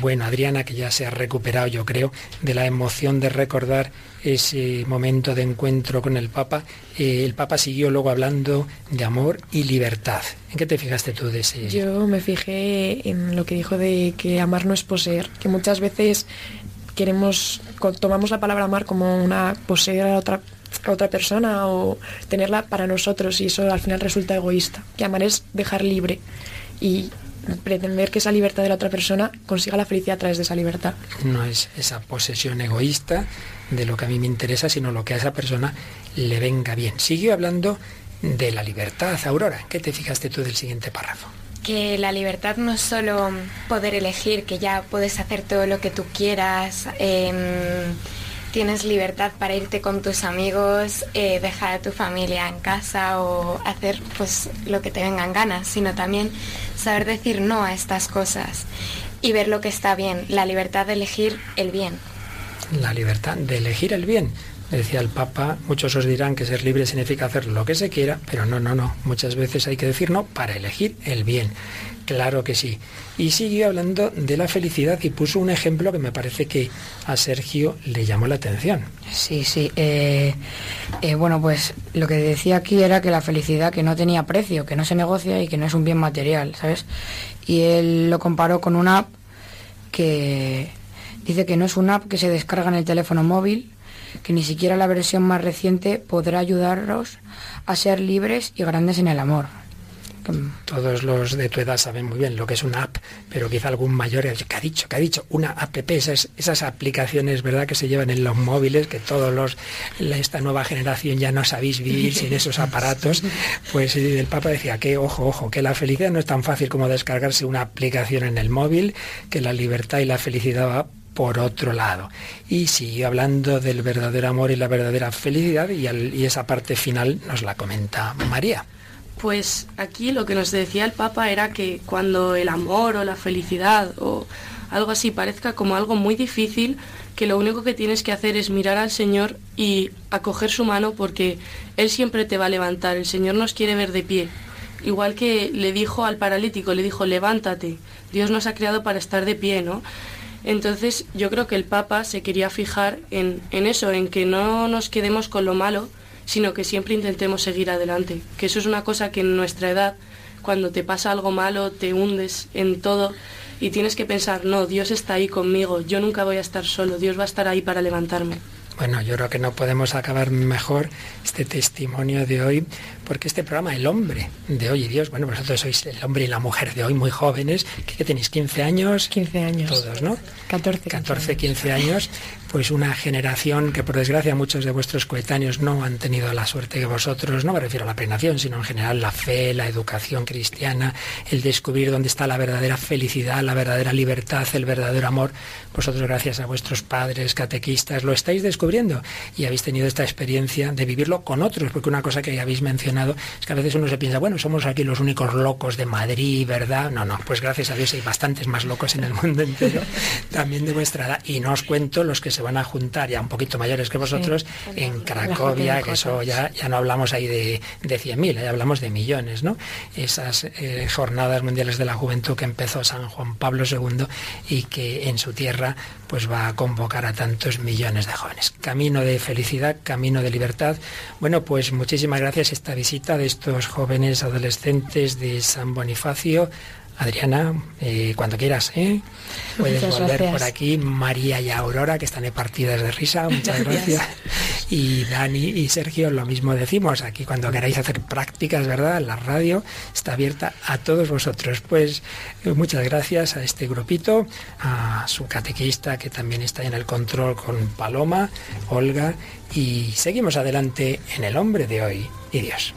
Bueno, Adriana, que ya se ha recuperado, yo creo, de la emoción de recordar ese momento de encuentro con el Papa, eh, el Papa siguió luego hablando de amor y libertad. ¿En qué te fijaste tú de ese? Yo me fijé en lo que dijo de que amar no es poseer, que muchas veces queremos, tomamos la palabra amar como una poseer a otra, otra persona o tenerla para nosotros y eso al final resulta egoísta. Que amar es dejar libre y pretender que esa libertad de la otra persona consiga la felicidad a través de esa libertad. No es esa posesión egoísta de lo que a mí me interesa, sino lo que a esa persona le venga bien. Sigue hablando de la libertad, Aurora. ¿Qué te fijaste tú del siguiente párrafo? Que la libertad no es solo poder elegir, que ya puedes hacer todo lo que tú quieras. Em, tienes libertad para irte con tus amigos, eh, dejar a tu familia en casa o hacer pues lo que te vengan ganas, sino también saber decir no a estas cosas y ver lo que está bien, la libertad de elegir el bien. La libertad de elegir el bien. Decía el Papa, muchos os dirán que ser libre significa hacer lo que se quiera, pero no, no, no. Muchas veces hay que decir no para elegir el bien. Claro que sí. Y siguió hablando de la felicidad y puso un ejemplo que me parece que a Sergio le llamó la atención. Sí, sí. Eh, eh, bueno, pues lo que decía aquí era que la felicidad que no tenía precio, que no se negocia y que no es un bien material, ¿sabes? Y él lo comparó con una app que dice que no es una app que se descarga en el teléfono móvil, que ni siquiera la versión más reciente podrá ayudaros a ser libres y grandes en el amor Todos los de tu edad saben muy bien lo que es una app, pero quizá algún mayor ¿qué ha dicho? ¿Qué ha dicho? Una app, esas, esas aplicaciones, ¿verdad?, que se llevan en los móviles, que todos los, esta nueva generación ya no sabéis vivir sin esos aparatos. Pues el Papa decía que, ojo, ojo, que la felicidad no es tan fácil como descargarse una aplicación en el móvil, que la libertad y la felicidad va por otro lado. Y siguió hablando del verdadero amor y la verdadera felicidad y, y esa parte final nos la comenta María. Pues aquí lo que nos decía el Papa era que cuando el amor o la felicidad o algo así parezca como algo muy difícil, que lo único que tienes que hacer es mirar al Señor y acoger su mano porque Él siempre te va a levantar. El Señor nos quiere ver de pie. Igual que le dijo al paralítico, le dijo, levántate. Dios nos ha creado para estar de pie, ¿no? Entonces yo creo que el Papa se quería fijar en, eso, en que no nos quedemos con lo malo, sino que siempre intentemos seguir adelante. Que eso es una cosa que en nuestra edad, cuando te pasa algo malo, te hundes en todo y tienes que pensar, no, Dios está ahí conmigo, yo nunca voy a estar solo, Dios va a estar ahí para levantarme. Bueno, yo creo que no podemos acabar mejor este testimonio de hoy, porque este programa, El hombre de hoy y Dios, bueno, vosotros sois el hombre y la mujer de hoy, muy jóvenes, ¿qué, tenéis? ¿15 años? 15 años. Todos, ¿no? 14. 14, 15 años pues una generación que por desgracia muchos de vuestros coetáneos no han tenido la suerte que vosotros, no me refiero a la prenación, sino en general la fe, la educación cristiana, el descubrir dónde está la verdadera felicidad, la verdadera libertad, el verdadero amor. Vosotros gracias a vuestros padres, catequistas, lo estáis descubriendo y habéis tenido esta experiencia de vivirlo con otros, porque una cosa que habéis mencionado es que a veces uno se piensa, bueno, somos aquí los únicos locos de Madrid, ¿verdad? No, no, pues gracias a Dios hay bastantes más locos en el mundo entero, también de vuestra edad. Y no os cuento los que se van a juntar ya un poquito mayores que vosotros en Cracovia, que eso ya, ya no hablamos ahí de, de 100.000, ya hablamos de millones, ¿no? Esas eh, jornadas mundiales de la juventud que empezó San Juan Pablo II y que en su tierra pues va a convocar a tantos millones de jóvenes. Camino de felicidad, camino de libertad. Bueno, pues muchísimas gracias esta visita de estos jóvenes adolescentes de San Bonifacio Adriana, eh, cuando quieras, ¿eh? puedes volver por aquí. María y Aurora, que están de partidas de risa, muchas gracias. Y Dani y Sergio, lo mismo decimos, aquí cuando queráis hacer prácticas, ¿verdad? La radio está abierta a todos vosotros. Pues eh, muchas gracias a este grupito, a su catequista que también está en el control con Paloma, Olga, y seguimos adelante en el hombre de hoy y Dios.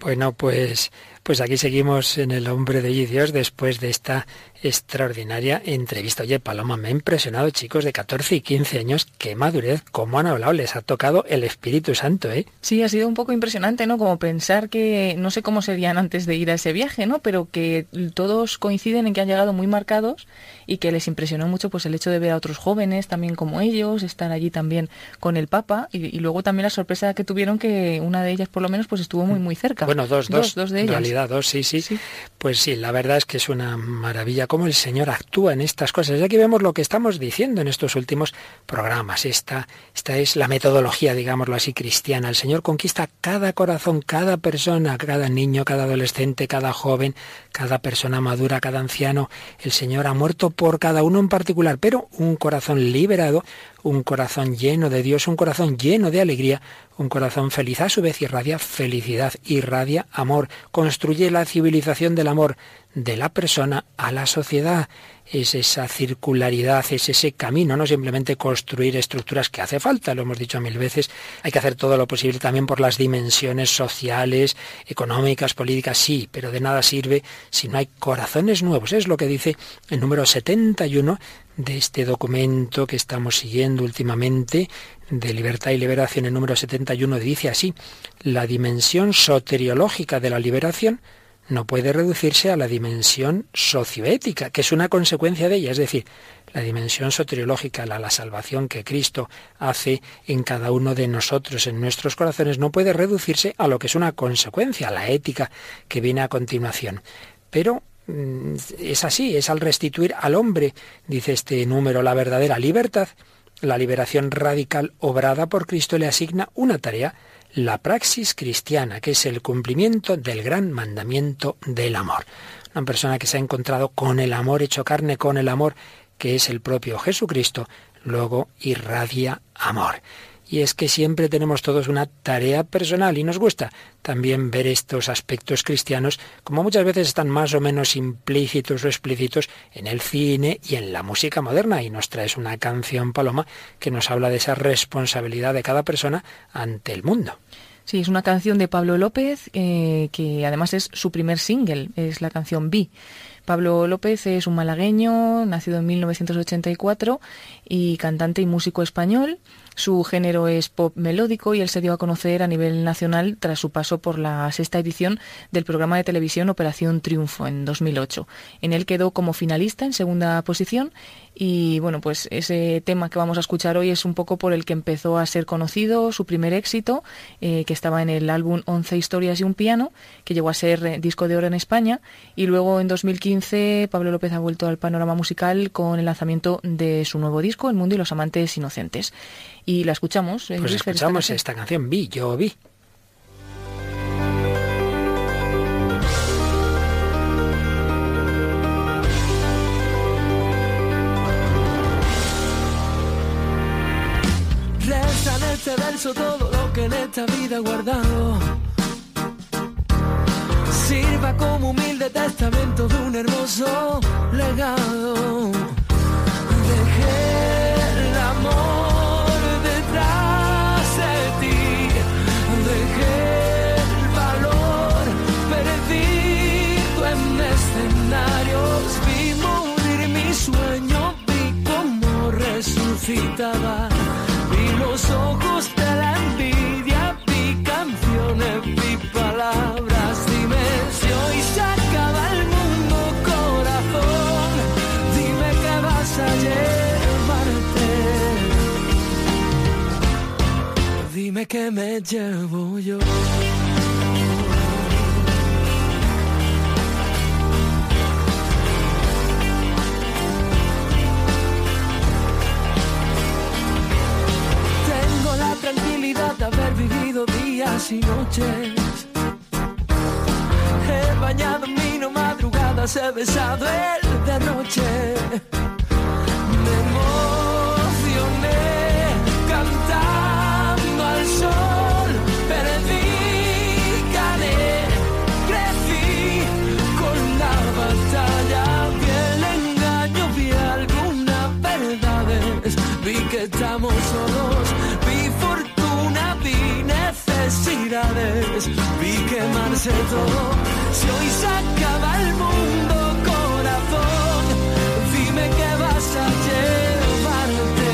Bueno, pues, pues aquí seguimos en el hombre de Dios después de esta extraordinaria entrevista. Oye, Paloma, me ha impresionado, chicos de 14 y 15 años, qué madurez, cómo han hablado, les ha tocado el Espíritu Santo, ¿eh? Sí, ha sido un poco impresionante, ¿no? Como pensar que, no sé cómo serían antes de ir a ese viaje, ¿no? Pero que todos coinciden en que han llegado muy marcados y que les impresionó mucho pues el hecho de ver a otros jóvenes también como ellos, estar allí también con el Papa y, luego también la sorpresa que tuvieron que una de ellas por lo menos pues estuvo muy muy cerca. Bueno, dos, dos, dos, de ellas. En realidad dos, sí, sí, sí. Pues sí, la verdad es que es una maravilla cómo el Señor actúa en estas cosas. Y aquí vemos lo que estamos diciendo en estos últimos programas. Esta, esta es la metodología, digámoslo así, cristiana. El Señor conquista cada corazón, cada persona, cada niño, cada adolescente, cada joven, cada persona madura, cada anciano. El Señor ha muerto por cada uno en particular, pero un corazón liberado, un corazón lleno de Dios, un corazón lleno de alegría, un corazón feliz a su vez irradia felicidad, irradia amor, construye la civilización del amor de la persona a la sociedad. Es esa circularidad, es ese camino, no simplemente construir estructuras que hace falta, lo hemos dicho mil veces, hay que hacer todo lo posible también por las dimensiones sociales, económicas, políticas, sí, pero de nada sirve si no hay corazones nuevos. Es lo que dice el número 71 de este documento que estamos siguiendo últimamente de Libertad y Liberación, el número 71 dice así, la dimensión soteriológica de la liberación no puede reducirse a la dimensión socioética, que es una consecuencia de ella, es decir, la dimensión soteriológica, la, la, salvación que Cristo hace en cada uno de nosotros, en nuestros corazones, no puede reducirse a lo que es una consecuencia, a la ética que viene a continuación. Pero mm, es así, es al restituir al hombre, dice este número, la verdadera libertad, la liberación radical obrada por Cristo le asigna una tarea, la praxis cristiana, que es el cumplimiento del gran mandamiento del amor. Una persona que se ha encontrado con el amor hecho carne, con el amor que es el propio Jesucristo, luego irradia amor. Y es que siempre tenemos todos una tarea personal y nos gusta también ver estos aspectos cristianos, como muchas veces están más o menos implícitos o explícitos en el cine y en la música moderna. Y nos traes una canción, Paloma, que nos habla de esa responsabilidad de cada persona ante el mundo. Sí, es una canción de Pablo López, eh, que además es su primer single, es la canción Vi. Pablo López es un malagueño, nacido en 1984 y cantante y músico español. Su género es pop melódico y él se dio a conocer a nivel nacional tras su paso por la sexta edición del programa de televisión Operación Triunfo en 2008. En él quedó como finalista en segunda posición y bueno, pues ese tema que vamos a escuchar hoy es un poco por el que empezó a ser conocido, su primer éxito, eh, que estaba en el álbum Once historias y un piano, que llegó a ser eh, disco de oro en España. Y luego en 2015 Pablo López ha vuelto al panorama musical con el lanzamiento de su nuevo disco, El mundo y los amantes inocentes y la escuchamos. ¿eh? Pues escuchamos esta canción. Vi, yo vi. Resta en este verso todo lo que en esta vida he guardado. Sirva como humilde testamento de un hermoso legado. Vi los ojos de la envidia, vi canciones, vi palabras. Dime si hoy se acaba el mundo, corazón. Dime que vas a llevarte. Dime que me llevo yo. Y noches. He bañado mi no madrugadas, he besado el de todo. Si hoy se acaba el mundo, corazón, dime que vas a llevarte.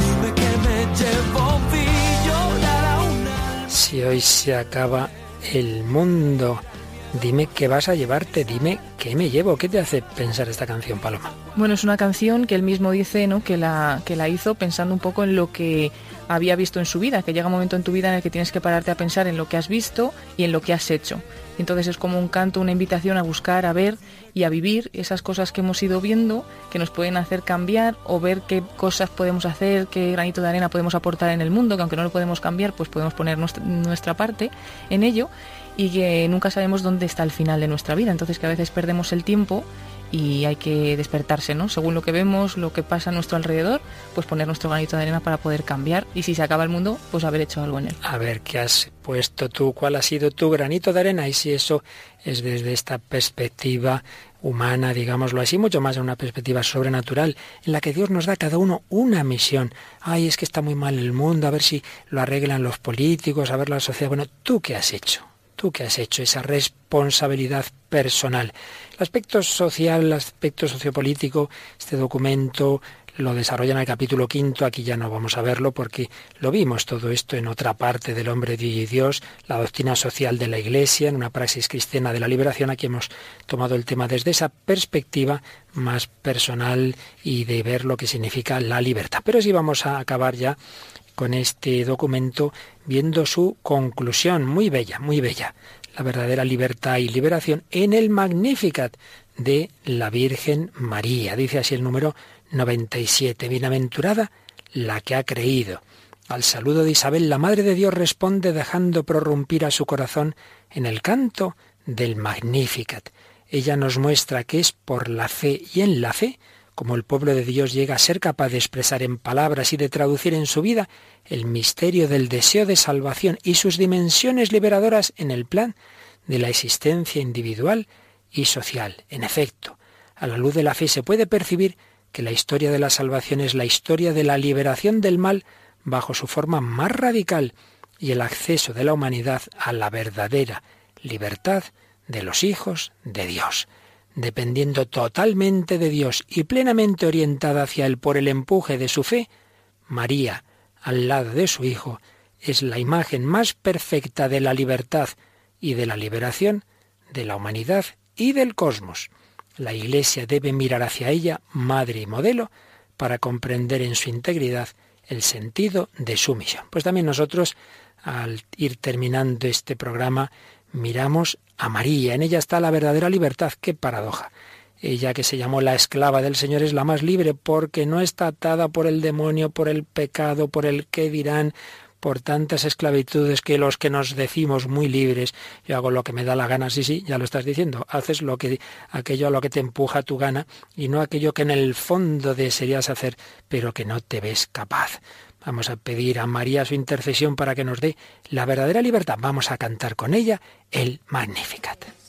Dime que me llevo, vi una. Si hoy se acaba el mundo. Dime qué vas a llevarte, dime qué me llevo, qué te hace pensar esta canción, Paloma. Bueno, es una canción que él mismo dice, ¿no? Que la que la hizo pensando un poco en lo que había visto en su vida, que llega un momento en tu vida en el que tienes que pararte a pensar en lo que has visto y en lo que has hecho. Entonces es como un canto, una invitación a buscar, a ver y a vivir esas cosas que hemos ido viendo, que nos pueden hacer cambiar o ver qué cosas podemos hacer, qué granito de arena podemos aportar en el mundo, que aunque no lo podemos cambiar, pues podemos poner nuestra, parte en ello y que nunca sabemos dónde está el final de nuestra vida. Entonces que a veces perdemos el tiempo y hay que despertarse, ¿no? Según lo que vemos, lo que pasa a nuestro alrededor, pues poner nuestro granito de arena para poder cambiar y si se acaba el mundo, pues haber hecho algo en él. A ver, ¿qué has puesto tú? ¿Cuál ha sido tu granito de arena? Y si eso es desde esta perspectiva humana, digámoslo así, mucho más en una perspectiva sobrenatural, en la que Dios nos da a cada uno una misión. Ay, es que está muy mal el mundo, a ver si lo arreglan los políticos, a ver la sociedad. Bueno, ¿tú qué has hecho? ¿Tú qué has hecho? Esa responsabilidad personal. El aspecto social, el aspecto sociopolítico, este documento lo desarrolla en el capítulo quinto, aquí ya no vamos a verlo porque lo vimos todo esto en otra parte del hombre y Dios, la doctrina social de la Iglesia, en una praxis cristiana de la liberación, aquí hemos tomado el tema desde esa perspectiva más personal y de ver lo que significa la libertad. Pero sí vamos a acabar ya con este documento viendo su conclusión, muy bella, muy bella la verdadera libertad y liberación en el Magnificat de la Virgen María. Dice así el número 97. Bienaventurada la que ha creído Al saludo de Isabel, la Madre de Dios responde dejando prorrumpir a su corazón en el canto del Magnificat. Ella nos muestra que es por la fe y en la fe como el pueblo de Dios llega a ser capaz de expresar en palabras y de traducir en su vida el misterio del deseo de salvación y sus dimensiones liberadoras en el plan de la existencia individual y social. En efecto, a la luz de la fe se puede percibir que la historia de la salvación es la historia de la liberación del mal bajo su forma más radical y el acceso de la humanidad a la verdadera libertad de los hijos de Dios dependiendo totalmente de Dios y plenamente orientada hacia Él por el empuje de su fe, María, al lado de su Hijo, es la imagen más perfecta de la libertad y de la liberación de la humanidad y del cosmos. La Iglesia debe mirar hacia ella, madre y modelo, para comprender en su integridad el sentido de su misión. Pues también nosotros, al ir terminando este programa, miramos a María. En ella está la verdadera libertad. Qué paradoja. Ella que se llamó la esclava del Señor es la más libre porque no está atada por el demonio, por el pecado, por el que dirán, por tantas esclavitudes que los que nos decimos muy libres, yo hago lo que me da la gana, sí, sí, ya lo estás diciendo, haces lo que aquello a lo que te empuja tu gana y no aquello que en el fondo desearías hacer, pero que no te ves capaz. Vamos a pedir a María su intercesión para que nos dé la verdadera libertad. Vamos a cantar con ella el Magnificat.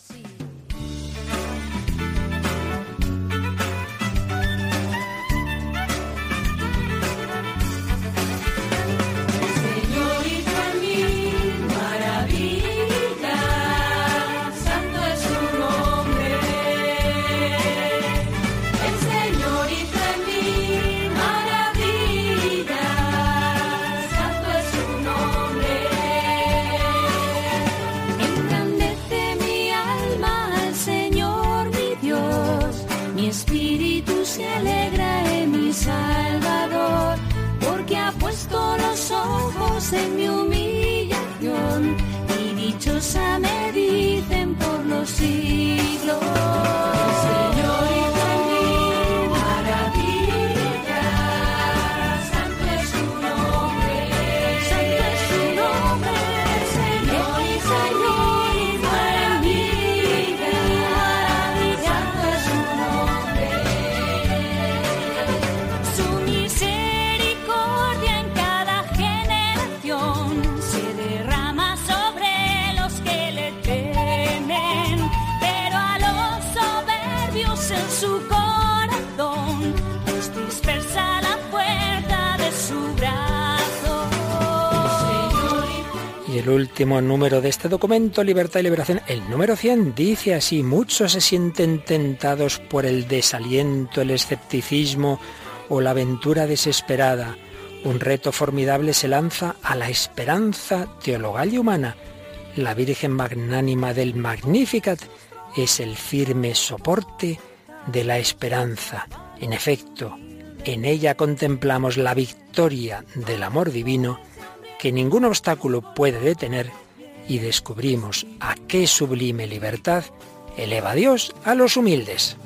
En mi humillación y dichosa me dicen por los siglos. Último número de este documento, Libertad y Liberación, el número 100, dice así, muchos se sienten tentados por el desaliento, el escepticismo o la aventura desesperada. Un reto formidable se lanza a la esperanza teologal y humana. La Virgen magnánima del Magnificat es el firme soporte de la esperanza. En efecto, en ella contemplamos la victoria del amor divino que ningún obstáculo puede detener y descubrimos a qué sublime libertad eleva Dios a los humildes.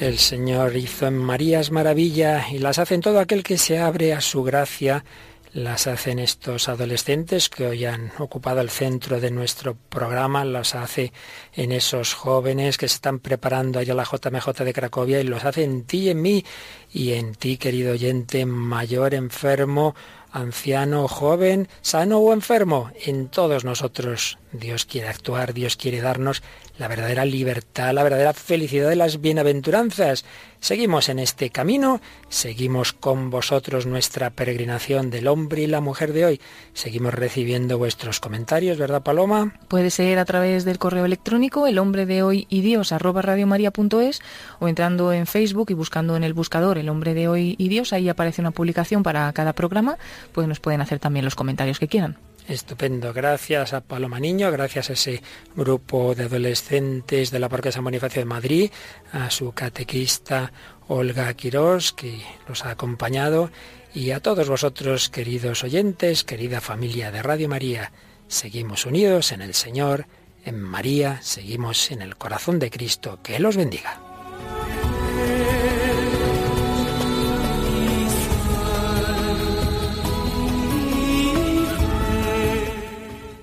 El Señor hizo en Marías maravilla y las hace en todo aquel que se abre a su gracia. Las hacen estos adolescentes que hoy han ocupado el centro de nuestro programa, las hace en esos jóvenes que se están preparando allá la JMJ de Cracovia y los hace en ti en mí y en ti, querido oyente, mayor, enfermo, anciano, joven, sano o enfermo. En todos nosotros Dios quiere actuar, Dios quiere darnos la verdadera libertad, la verdadera felicidad de las bienaventuranzas. Seguimos en este camino, seguimos con vosotros nuestra peregrinación del hombre y la mujer de hoy. Seguimos recibiendo vuestros comentarios, ¿verdad, Paloma? Puede ser a través del correo electrónico el hombre de hoy y Dios o entrando en Facebook y buscando en el buscador el hombre de hoy y Dios, ahí aparece una publicación para cada programa, pues nos pueden hacer también los comentarios que quieran. Estupendo, gracias a Paloma Niño, gracias a ese grupo de adolescentes de la Parque San Bonifacio de Madrid, a su catequista Olga Quirós, que los ha acompañado, y a todos vosotros, queridos oyentes, querida familia de Radio María. Seguimos unidos en el Señor, en María, seguimos en el corazón de Cristo. Que Él os bendiga.